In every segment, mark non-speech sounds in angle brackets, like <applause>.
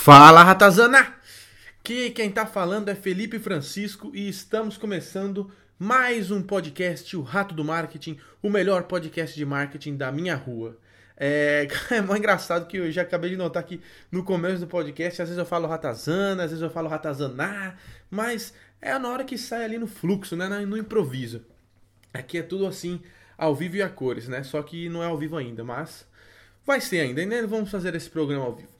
Fala Ratazana! Que quem tá falando é Felipe Francisco e estamos começando mais um podcast, o Rato do Marketing, o melhor podcast de marketing da minha rua. É, <laughs> é muito engraçado que eu já acabei de notar que no começo do podcast, às vezes eu falo ratazana, às vezes eu falo ratazaná, mas é na hora que sai ali no fluxo, né, no improviso. Aqui é tudo assim, ao vivo e a cores, né? Só que não é ao vivo ainda, mas vai ser ainda, ainda vamos fazer esse programa ao vivo.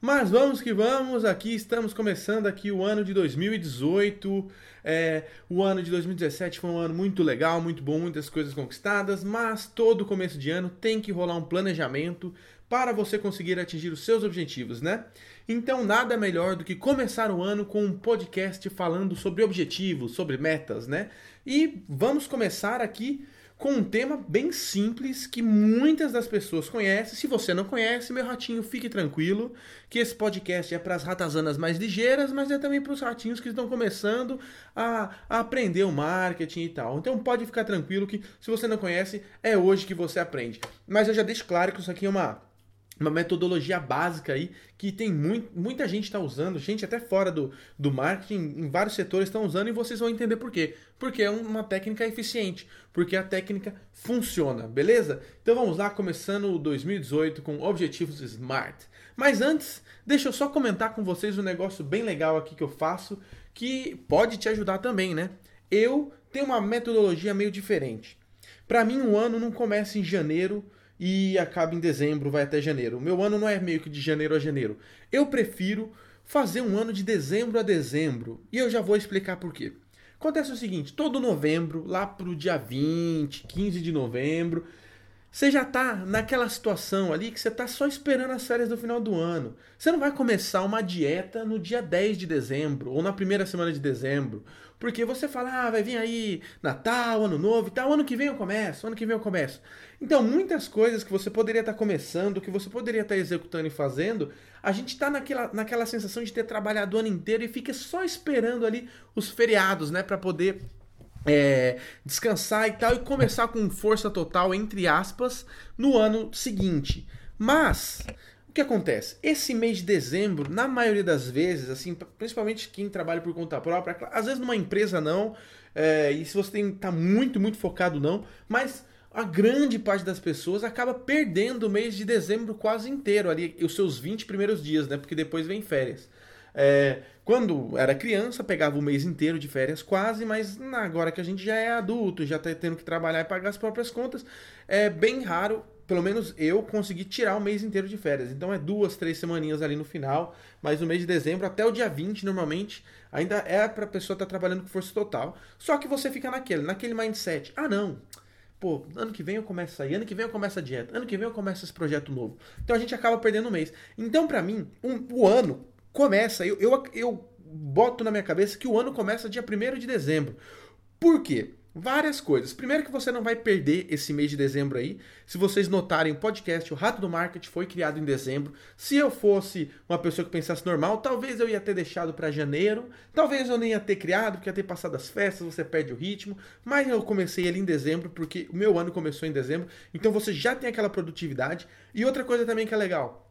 Mas vamos que vamos, aqui estamos começando aqui o ano de 2018. É, o ano de 2017 foi um ano muito legal, muito bom, muitas coisas conquistadas, mas todo começo de ano tem que rolar um planejamento para você conseguir atingir os seus objetivos, né? Então nada melhor do que começar o ano com um podcast falando sobre objetivos, sobre metas, né? E vamos começar aqui com um tema bem simples que muitas das pessoas conhecem. Se você não conhece, meu ratinho, fique tranquilo, que esse podcast é para as ratazanas mais ligeiras, mas é também para os ratinhos que estão começando a, a, aprender o marketing e tal. Então pode ficar tranquilo que se você não conhece, é hoje que você aprende. Mas eu já deixo claro que isso aqui é uma uma metodologia básica aí que tem muito, muita gente está usando, gente até fora do, do marketing, em vários setores estão usando e vocês vão entender por quê. Porque é uma técnica eficiente, porque a técnica funciona, beleza? Então vamos lá, começando o 2018 com objetivos SMART. Mas antes, deixa eu só comentar com vocês um negócio bem legal aqui que eu faço, que pode te ajudar também, né? Eu tenho uma metodologia meio diferente. Para mim, um ano não começa em janeiro e acaba em dezembro, vai até janeiro. Meu ano não é meio que de janeiro a janeiro. Eu prefiro fazer um ano de dezembro a dezembro. E eu já vou explicar por quê. Acontece o seguinte, todo novembro, lá pro dia 20, 15 de novembro, você já tá naquela situação ali que você tá só esperando as férias do final do ano. Você não vai começar uma dieta no dia 10 de dezembro ou na primeira semana de dezembro, porque você fala, ah, vai vir aí Natal, Ano Novo e tal, ano que vem eu começo, ano que vem eu começo. Então, muitas coisas que você poderia estar começando, que você poderia estar executando e fazendo, a gente está naquela, naquela sensação de ter trabalhado o ano inteiro e fica só esperando ali os feriados, né, para poder é, descansar e tal e começar com força total, entre aspas, no ano seguinte. Mas o que acontece? Esse mês de dezembro, na maioria das vezes, assim, principalmente quem trabalha por conta própria, às vezes numa empresa não, é, e se você tem tá muito, muito focado não, mas a grande parte das pessoas acaba perdendo o mês de dezembro quase inteiro, ali, os seus 20 primeiros dias, né? Porque depois vem férias. É, quando era criança, pegava o mês inteiro de férias quase, mas agora que a gente já é adulto, já está tendo que trabalhar e pagar as próprias contas, é bem raro, pelo menos eu, conseguir tirar o mês inteiro de férias. Então é duas, três semaninhas ali no final, mas no mês de dezembro, até o dia 20, normalmente, ainda é para a pessoa estar tá trabalhando com força total. Só que você fica naquele, naquele mindset. Ah, não pô, ano que vem eu começo a sair, ano que vem eu começo a dieta, ano que vem eu começo esse projeto novo. Então a gente acaba perdendo um mês. Então, para mim, um, o ano começa, eu, eu, eu boto na minha cabeça que o ano começa dia 1 de dezembro. Por quê? Várias coisas. Primeiro que você não vai perder esse mês de dezembro aí. Se vocês notarem, o podcast O Rato do Marketing foi criado em dezembro. Se eu fosse uma pessoa que pensasse normal, talvez eu ia ter deixado para janeiro. Talvez eu nem ia ter criado, porque ia ter passado as festas, você perde o ritmo. Mas eu comecei ele em dezembro, porque o meu ano começou em dezembro. Então você já tem aquela produtividade. E outra coisa também que é legal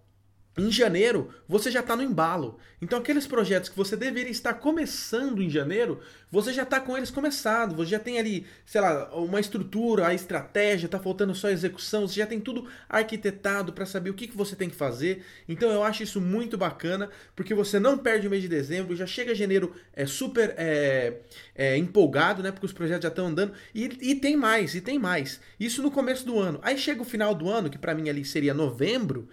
em janeiro, você já está no embalo. Então, aqueles projetos que você deveria estar começando em janeiro, você já está com eles começados. Você já tem ali, sei lá, uma estrutura, a estratégia, está faltando só a execução. Você já tem tudo arquitetado para saber o que, que você tem que fazer. Então, eu acho isso muito bacana, porque você não perde o mês de dezembro, já chega janeiro é super é, é, empolgado, né? Porque os projetos já estão andando. E, e tem mais, e tem mais. Isso no começo do ano. Aí chega o final do ano, que para mim ali seria novembro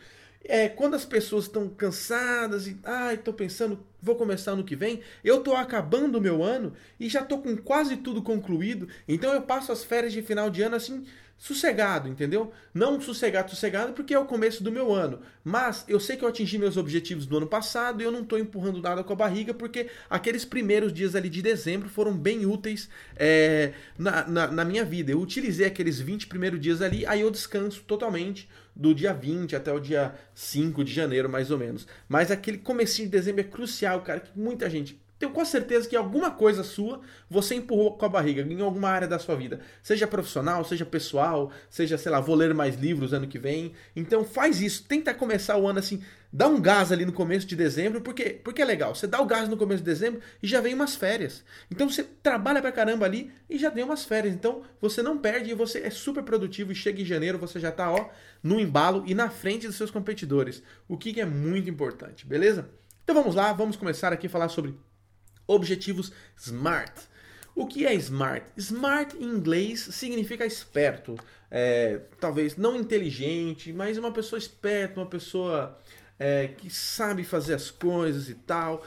é, quando as pessoas estão cansadas e, ai, ah, estou pensando, vou começar ano que vem, eu estou acabando o meu ano e já estou com quase tudo concluído, então eu passo as férias de final de ano assim, sossegado, entendeu? Não sossegado, sossegado porque é o começo do meu ano, mas eu sei que eu atingi meus objetivos do ano passado e eu não estou empurrando nada com a barriga porque aqueles primeiros dias ali de dezembro foram bem úteis é, na, na, na minha vida. Eu utilizei aqueles 20 primeiros dias ali, aí eu descanso totalmente do dia 20 até o dia 5 de janeiro, mais ou menos. Mas aquele comecinho de dezembro é crucial, cara, que muita gente tenho quase certeza que alguma coisa sua você empurrou com a barriga em alguma área da sua vida. Seja profissional, seja pessoal, seja, sei lá, vou ler mais livros ano que vem. Então faz isso, tenta começar o ano assim dá um gás ali no começo de dezembro, porque, porque é legal. Você dá o gás no começo de dezembro e já vem umas férias. Então você trabalha pra caramba ali e já tem umas férias. Então você não perde e você é super produtivo e chega em janeiro, você já tá ó, no embalo e na frente dos seus competidores. O que é muito importante, beleza? Então vamos lá, vamos começar aqui a falar sobre objetivos SMART. O que é smart? Smart em inglês significa esperto, é, talvez não inteligente, mas uma pessoa esperta, uma pessoa é, que sabe fazer as coisas e tal,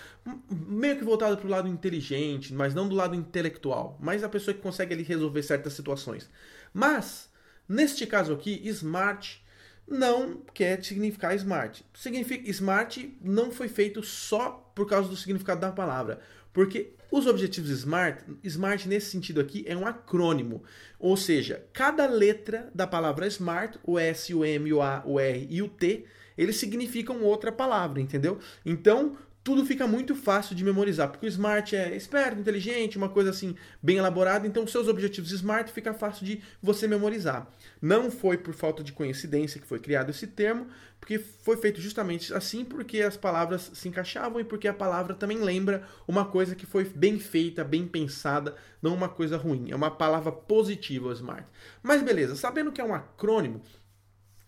meio que voltado para o lado inteligente, mas não do lado intelectual, mas a pessoa que consegue ali resolver certas situações. Mas neste caso aqui, smart não quer significar smart. Significa smart não foi feito só por causa do significado da palavra. Porque os objetivos SMART, SMART nesse sentido aqui é um acrônimo, ou seja, cada letra da palavra SMART, o S, o M, o A, o R e o T, eles significam outra palavra, entendeu? Então, tudo fica muito fácil de memorizar, porque o Smart é esperto, inteligente, uma coisa assim bem elaborada, então seus objetivos Smart fica fácil de você memorizar. Não foi por falta de coincidência que foi criado esse termo, porque foi feito justamente assim porque as palavras se encaixavam e porque a palavra também lembra uma coisa que foi bem feita, bem pensada, não uma coisa ruim. É uma palavra positiva o Smart. Mas beleza, sabendo que é um acrônimo,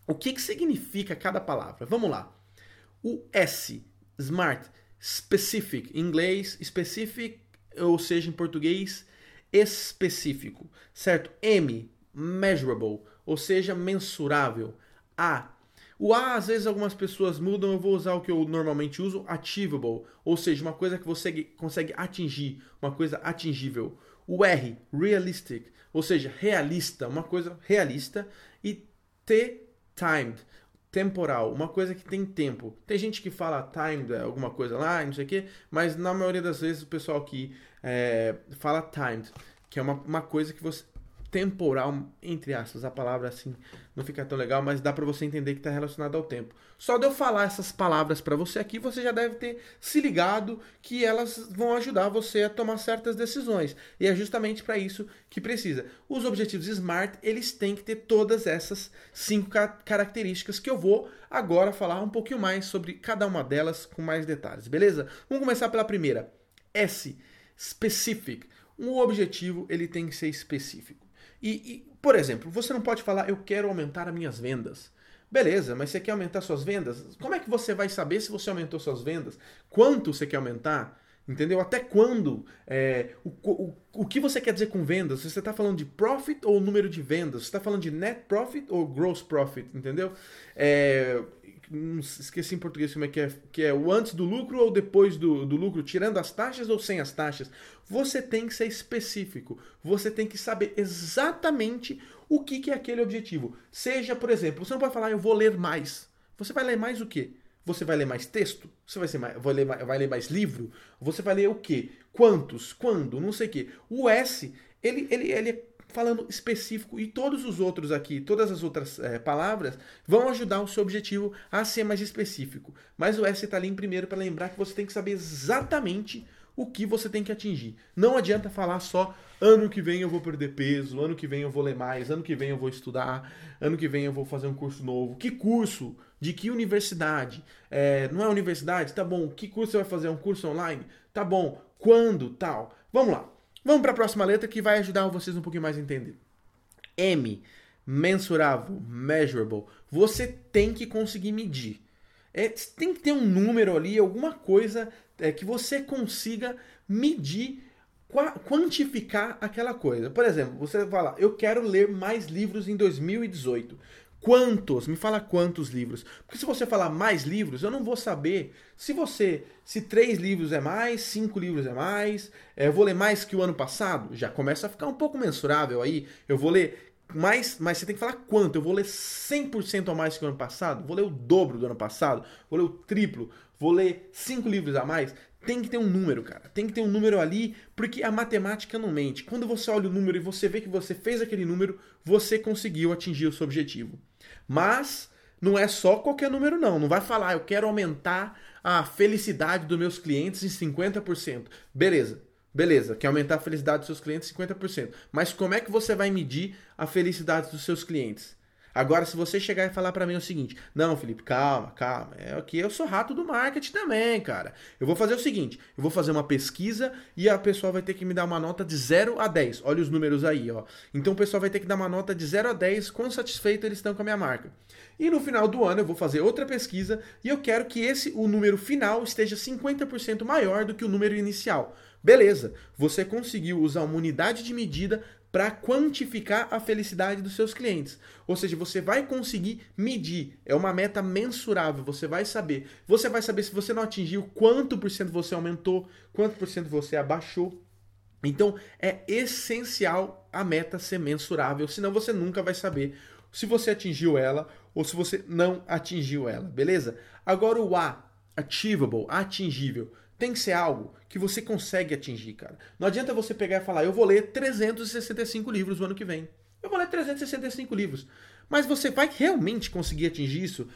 o que, que significa cada palavra? Vamos lá. O S, Smart, specific, em inglês, specific, ou seja, em português, específico, certo? M, measurable, ou seja, mensurável. A, o A, às vezes algumas pessoas mudam, eu vou usar o que eu normalmente uso, achievable, ou seja, uma coisa que você consegue atingir, uma coisa atingível. O R, realistic, ou seja, realista, uma coisa realista. E T, timed, temporal, uma coisa que tem tempo. Tem gente que fala timed, alguma coisa lá, não sei o quê, mas na maioria das vezes o pessoal aqui é, fala timed, que é uma, uma coisa que você temporal, entre aspas, a palavra assim não fica tão legal, mas dá para você entender que está relacionado ao tempo. Só de eu falar essas palavras para você aqui, você já deve ter se ligado que elas vão ajudar você a tomar certas decisões. E é justamente para isso que precisa. Os objetivos SMART, eles têm que ter todas essas cinco características que eu vou agora falar um pouquinho mais sobre cada uma delas com mais detalhes, beleza? Vamos começar pela primeira. S, specific. Um objetivo, ele tem que ser específico. E, e, por exemplo, você não pode falar, eu quero aumentar as minhas vendas. Beleza, mas você quer aumentar suas vendas? Como é que você vai saber se você aumentou suas vendas? Quanto você quer aumentar? Entendeu? Até quando? É, o, o, o que você quer dizer com vendas? Você está falando de profit ou número de vendas? Você está falando de net profit ou gross profit? Entendeu? É, esqueci em português como é que é, que é o antes do lucro ou depois do, do lucro, tirando as taxas ou sem as taxas. Você tem que ser específico. Você tem que saber exatamente o que, que é aquele objetivo. Seja, por exemplo, você não pode falar, eu vou ler mais. Você vai ler mais o quê? Você vai ler mais texto? Você vai, mais, vai, ler, vai ler mais livro? Você vai ler o quê? Quantos? Quando? Não sei o quê. O S, ele, ele, ele é falando específico e todos os outros aqui, todas as outras é, palavras vão ajudar o seu objetivo a ser mais específico. Mas o S está ali em primeiro para lembrar que você tem que saber exatamente o que você tem que atingir. Não adianta falar só ano que vem eu vou perder peso, ano que vem eu vou ler mais, ano que vem eu vou estudar, ano que vem eu vou fazer um curso novo. Que curso? De que universidade? É, não é universidade? Tá bom. Que curso você vai fazer? Um curso online? Tá bom. Quando? Tal. Vamos lá. Vamos para a próxima letra que vai ajudar vocês um pouquinho mais a entender. M, mensurável, measurable. Você tem que conseguir medir. É, tem que ter um número ali, alguma coisa é, que você consiga medir, quantificar aquela coisa. Por exemplo, você fala, eu quero ler mais livros em 2018. Quantos? Me fala quantos livros. Porque se você falar mais livros, eu não vou saber se você. Se três livros é mais, cinco livros é mais, é, eu vou ler mais que o ano passado, já começa a ficar um pouco mensurável aí. Eu vou ler mais, mas você tem que falar quanto. Eu vou ler 100% a mais que o ano passado? Vou ler o dobro do ano passado? Vou ler o triplo? Vou ler cinco livros a mais? Tem que ter um número, cara. Tem que ter um número ali, porque a matemática não mente. Quando você olha o número e você vê que você fez aquele número, você conseguiu atingir o seu objetivo. Mas não é só qualquer número, não. Não vai falar, eu quero aumentar a felicidade dos meus clientes em 50%. Beleza, beleza, quer aumentar a felicidade dos seus clientes em 50%. Mas como é que você vai medir a felicidade dos seus clientes? Agora, se você chegar e falar para mim o seguinte: Não, Felipe, calma, calma. É aqui eu sou rato do marketing também, cara. Eu vou fazer o seguinte: eu vou fazer uma pesquisa e a pessoa vai ter que me dar uma nota de 0 a 10. Olha os números aí, ó. Então o pessoal vai ter que dar uma nota de 0 a 10, quão satisfeito eles estão com a minha marca. E no final do ano eu vou fazer outra pesquisa e eu quero que esse o número final esteja 50% maior do que o número inicial. Beleza, você conseguiu usar uma unidade de medida para quantificar a felicidade dos seus clientes. Ou seja, você vai conseguir medir, é uma meta mensurável, você vai saber. Você vai saber se você não atingiu, quanto por cento você aumentou, quanto por cento você abaixou. Então, é essencial a meta ser mensurável, senão você nunca vai saber se você atingiu ela ou se você não atingiu ela, beleza? Agora o A, achievable, atingível tem que ser algo que você consegue atingir, cara. Não adianta você pegar e falar, eu vou ler 365 livros no ano que vem. Eu vou ler 365 livros. Mas você vai realmente conseguir atingir isso?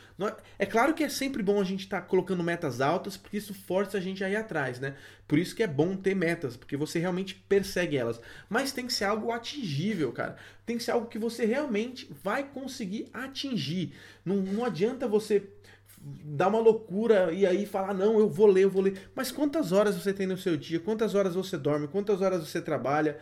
É claro que é sempre bom a gente estar tá colocando metas altas, porque isso força a gente a ir atrás, né? Por isso que é bom ter metas, porque você realmente persegue elas. Mas tem que ser algo atingível, cara. Tem que ser algo que você realmente vai conseguir atingir. Não, não adianta você dar uma loucura e aí falar, não, eu vou ler, eu vou ler. Mas quantas horas você tem no seu dia? Quantas horas você dorme? Quantas horas você trabalha?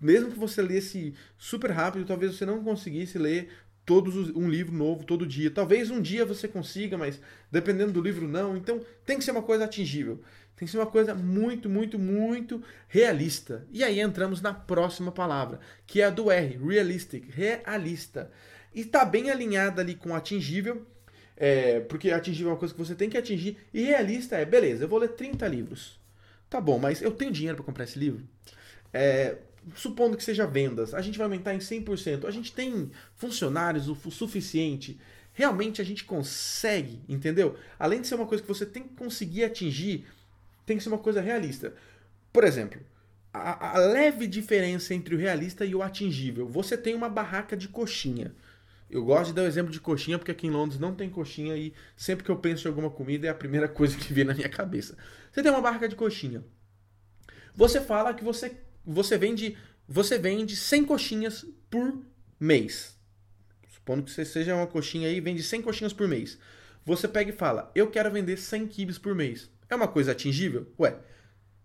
Mesmo que você lesse super rápido, talvez você não conseguisse ler todos os, um livro novo todo dia. Talvez um dia você consiga, mas dependendo do livro não. Então tem que ser uma coisa atingível. Tem que ser uma coisa muito, muito, muito realista. E aí entramos na próxima palavra, que é a do R, realistic, realista. E está bem alinhada ali com atingível, é, porque atingir é uma coisa que você tem que atingir. E realista é, beleza, eu vou ler 30 livros. Tá bom, mas eu tenho dinheiro para comprar esse livro? É, supondo que seja vendas, a gente vai aumentar em 100%. A gente tem funcionários o suficiente. Realmente a gente consegue, entendeu? Além de ser uma coisa que você tem que conseguir atingir, tem que ser uma coisa realista. Por exemplo, a, a leve diferença entre o realista e o atingível. Você tem uma barraca de coxinha. Eu gosto de dar o exemplo de coxinha porque aqui em Londres não tem coxinha e sempre que eu penso em alguma comida é a primeira <laughs> coisa que vem na minha cabeça. Você tem uma barca de coxinha. Você fala que você, você vende você vende 100 coxinhas por mês. Supondo que você seja uma coxinha aí, vende 100 coxinhas por mês. Você pega e fala: "Eu quero vender 100 kibs por mês". É uma coisa atingível? Ué,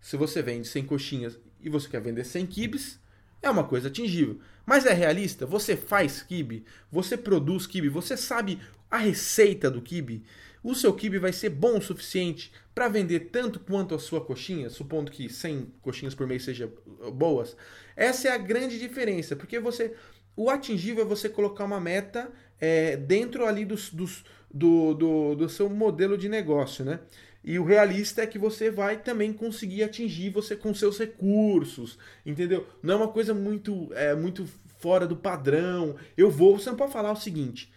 se você vende 100 coxinhas e você quer vender 100 kibs, é uma coisa atingível. Mas é realista? Você faz kibe? Você produz kibe? Você sabe a receita do kibe? O seu kibe vai ser bom o suficiente para vender tanto quanto a sua coxinha, supondo que 100 coxinhas por mês sejam boas? Essa é a grande diferença, porque você o atingível é você colocar uma meta é, dentro ali dos, dos, do, do, do seu modelo de negócio, né? E o realista é que você vai também conseguir atingir você com seus recursos, entendeu? Não é uma coisa muito, é, muito fora do padrão. Eu vou, você não pode falar o seguinte: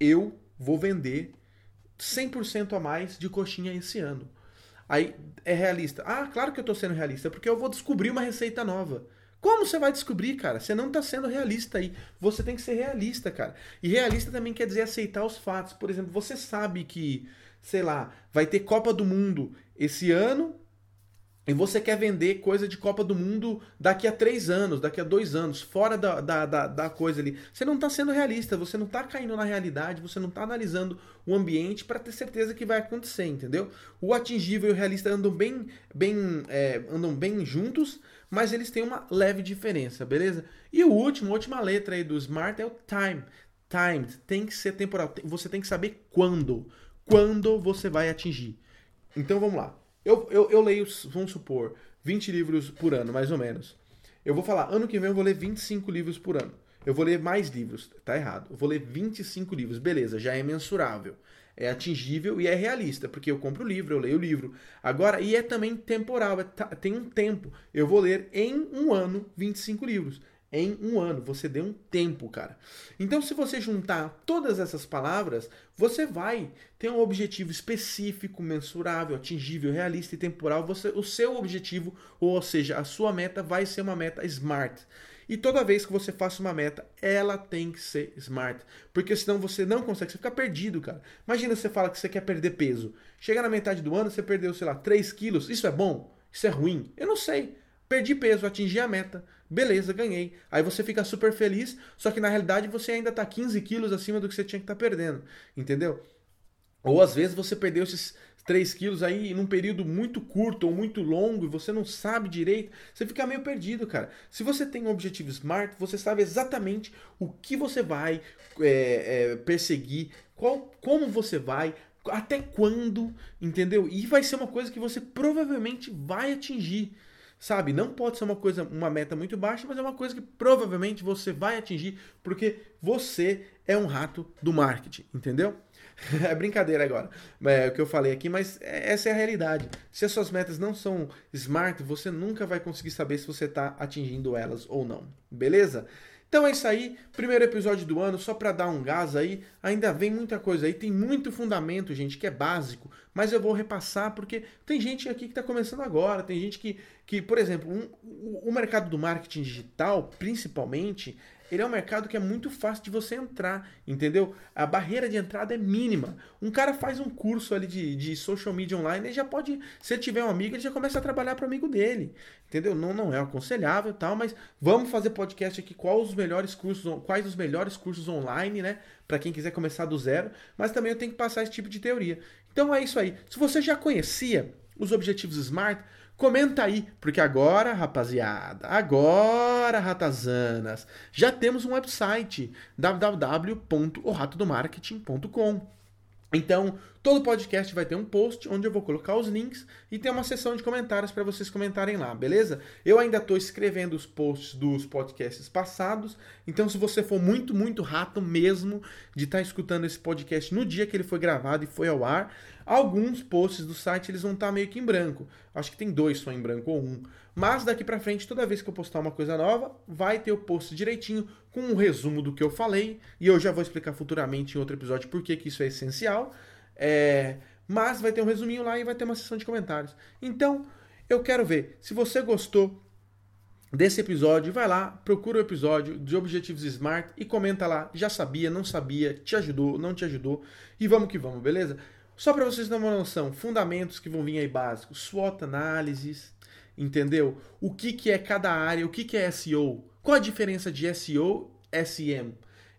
eu vou vender 100% a mais de coxinha esse ano. Aí é realista. Ah, claro que eu tô sendo realista, porque eu vou descobrir uma receita nova. Como você vai descobrir, cara? Você não tá sendo realista aí. Você tem que ser realista, cara. E realista também quer dizer aceitar os fatos. Por exemplo, você sabe que sei lá, vai ter Copa do Mundo esse ano e você quer vender coisa de Copa do Mundo daqui a três anos, daqui a dois anos, fora da, da, da, da coisa ali. Você não está sendo realista, você não está caindo na realidade, você não está analisando o ambiente para ter certeza que vai acontecer, entendeu? O atingível e o realista andam bem, bem, é, andam bem juntos, mas eles têm uma leve diferença, beleza? E o último, a última letra aí do Smart é o time. Timed, tem que ser temporal. Você tem que saber quando quando você vai atingir. Então vamos lá. Eu, eu, eu leio, vamos supor, 20 livros por ano, mais ou menos. Eu vou falar, ano que vem eu vou ler 25 livros por ano. Eu vou ler mais livros. Tá errado. Eu vou ler 25 livros. Beleza, já é mensurável. É atingível e é realista, porque eu compro o livro, eu leio o livro. Agora, e é também temporal, é, tem um tempo. Eu vou ler em um ano 25 livros em um ano. Você deu um tempo, cara. Então, se você juntar todas essas palavras, você vai ter um objetivo específico, mensurável, atingível, realista e temporal. Você, o seu objetivo, ou seja, a sua meta, vai ser uma meta smart. E toda vez que você faça uma meta, ela tem que ser smart. Porque senão você não consegue, você fica perdido, cara. Imagina você fala que você quer perder peso. Chega na metade do ano, você perdeu, sei lá, 3 quilos. Isso é bom? Isso é ruim? Eu não sei. Perdi peso, atingi a meta Beleza, ganhei. Aí você fica super feliz, só que na realidade você ainda tá 15 quilos acima do que você tinha que estar tá perdendo. Entendeu? Ou às vezes você perdeu esses 3 quilos aí num período muito curto ou muito longo e você não sabe direito, você fica meio perdido, cara. Se você tem um objetivo SMART, você sabe exatamente o que você vai é, é, perseguir, qual, como você vai, até quando, entendeu? E vai ser uma coisa que você provavelmente vai atingir. Sabe, não pode ser uma coisa, uma meta muito baixa, mas é uma coisa que provavelmente você vai atingir, porque você é um rato do marketing, entendeu? <laughs> é brincadeira agora, é o que eu falei aqui, mas é, essa é a realidade. Se as suas metas não são smart, você nunca vai conseguir saber se você está atingindo elas ou não, beleza? Então é isso aí, primeiro episódio do ano, só para dar um gás aí. Ainda vem muita coisa aí, tem muito fundamento, gente, que é básico, mas eu vou repassar porque tem gente aqui que está começando agora, tem gente que, que por exemplo, um, o, o mercado do marketing digital, principalmente, ele é um mercado que é muito fácil de você entrar, entendeu? A barreira de entrada é mínima. Um cara faz um curso ali de, de social media online, ele já pode, se ele tiver um amigo, ele já começa a trabalhar para o amigo dele, entendeu? Não, não é aconselhável tal, mas vamos fazer podcast aqui, quais os melhores cursos, quais os melhores cursos online, né? Para quem quiser começar do zero, mas também eu tenho que passar esse tipo de teoria. Então é isso aí. Se você já conhecia os objetivos SMART, Comenta aí, porque agora, rapaziada, agora, ratazanas, já temos um website www.oratodomarketing.com. Então, todo podcast vai ter um post onde eu vou colocar os links e tem uma seção de comentários para vocês comentarem lá, beleza? Eu ainda estou escrevendo os posts dos podcasts passados, então se você for muito, muito rato mesmo de estar tá escutando esse podcast no dia que ele foi gravado e foi ao ar, alguns posts do site eles vão estar tá meio que em branco. Acho que tem dois só em branco ou um. Mas daqui para frente, toda vez que eu postar uma coisa nova, vai ter o post direitinho com um resumo do que eu falei. E eu já vou explicar futuramente em outro episódio por que, isso é essencial. É... Mas vai ter um resuminho lá e vai ter uma sessão de comentários. Então, eu quero ver. Se você gostou desse episódio, vai lá, procura o episódio de Objetivos Smart e comenta lá. Já sabia, não sabia, te ajudou, não te ajudou. E vamos que vamos, beleza? Só para vocês terem uma noção, fundamentos que vão vir aí básicos, SWOT análises, entendeu? O que, que é cada área, o que, que é SEO, qual a diferença de SEO SEM?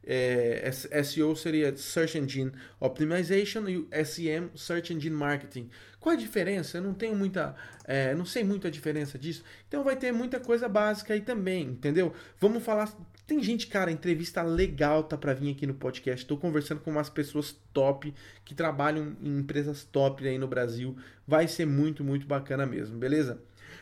É, SEO seria Search Engine Optimization e SEM Search Engine Marketing. Qual a diferença? Eu não tenho muita, é, não sei muito a diferença disso. Então vai ter muita coisa básica aí também, entendeu? Vamos falar. Tem gente, cara, entrevista legal tá para vir aqui no podcast. Estou conversando com umas pessoas top que trabalham em empresas top aí no Brasil. Vai ser muito, muito bacana mesmo, beleza?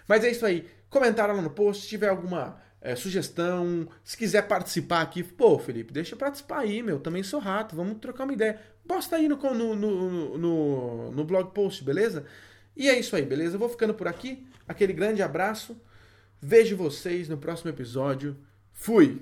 Mas é isso aí. Comentaram lá no post. Se tiver alguma é, sugestão, se quiser participar aqui, pô, Felipe, deixa eu participar aí, meu. Também sou rato, vamos trocar uma ideia. Posta aí no, no, no, no, no blog post, beleza? E é isso aí, beleza? Eu vou ficando por aqui. Aquele grande abraço. Vejo vocês no próximo episódio. Fui!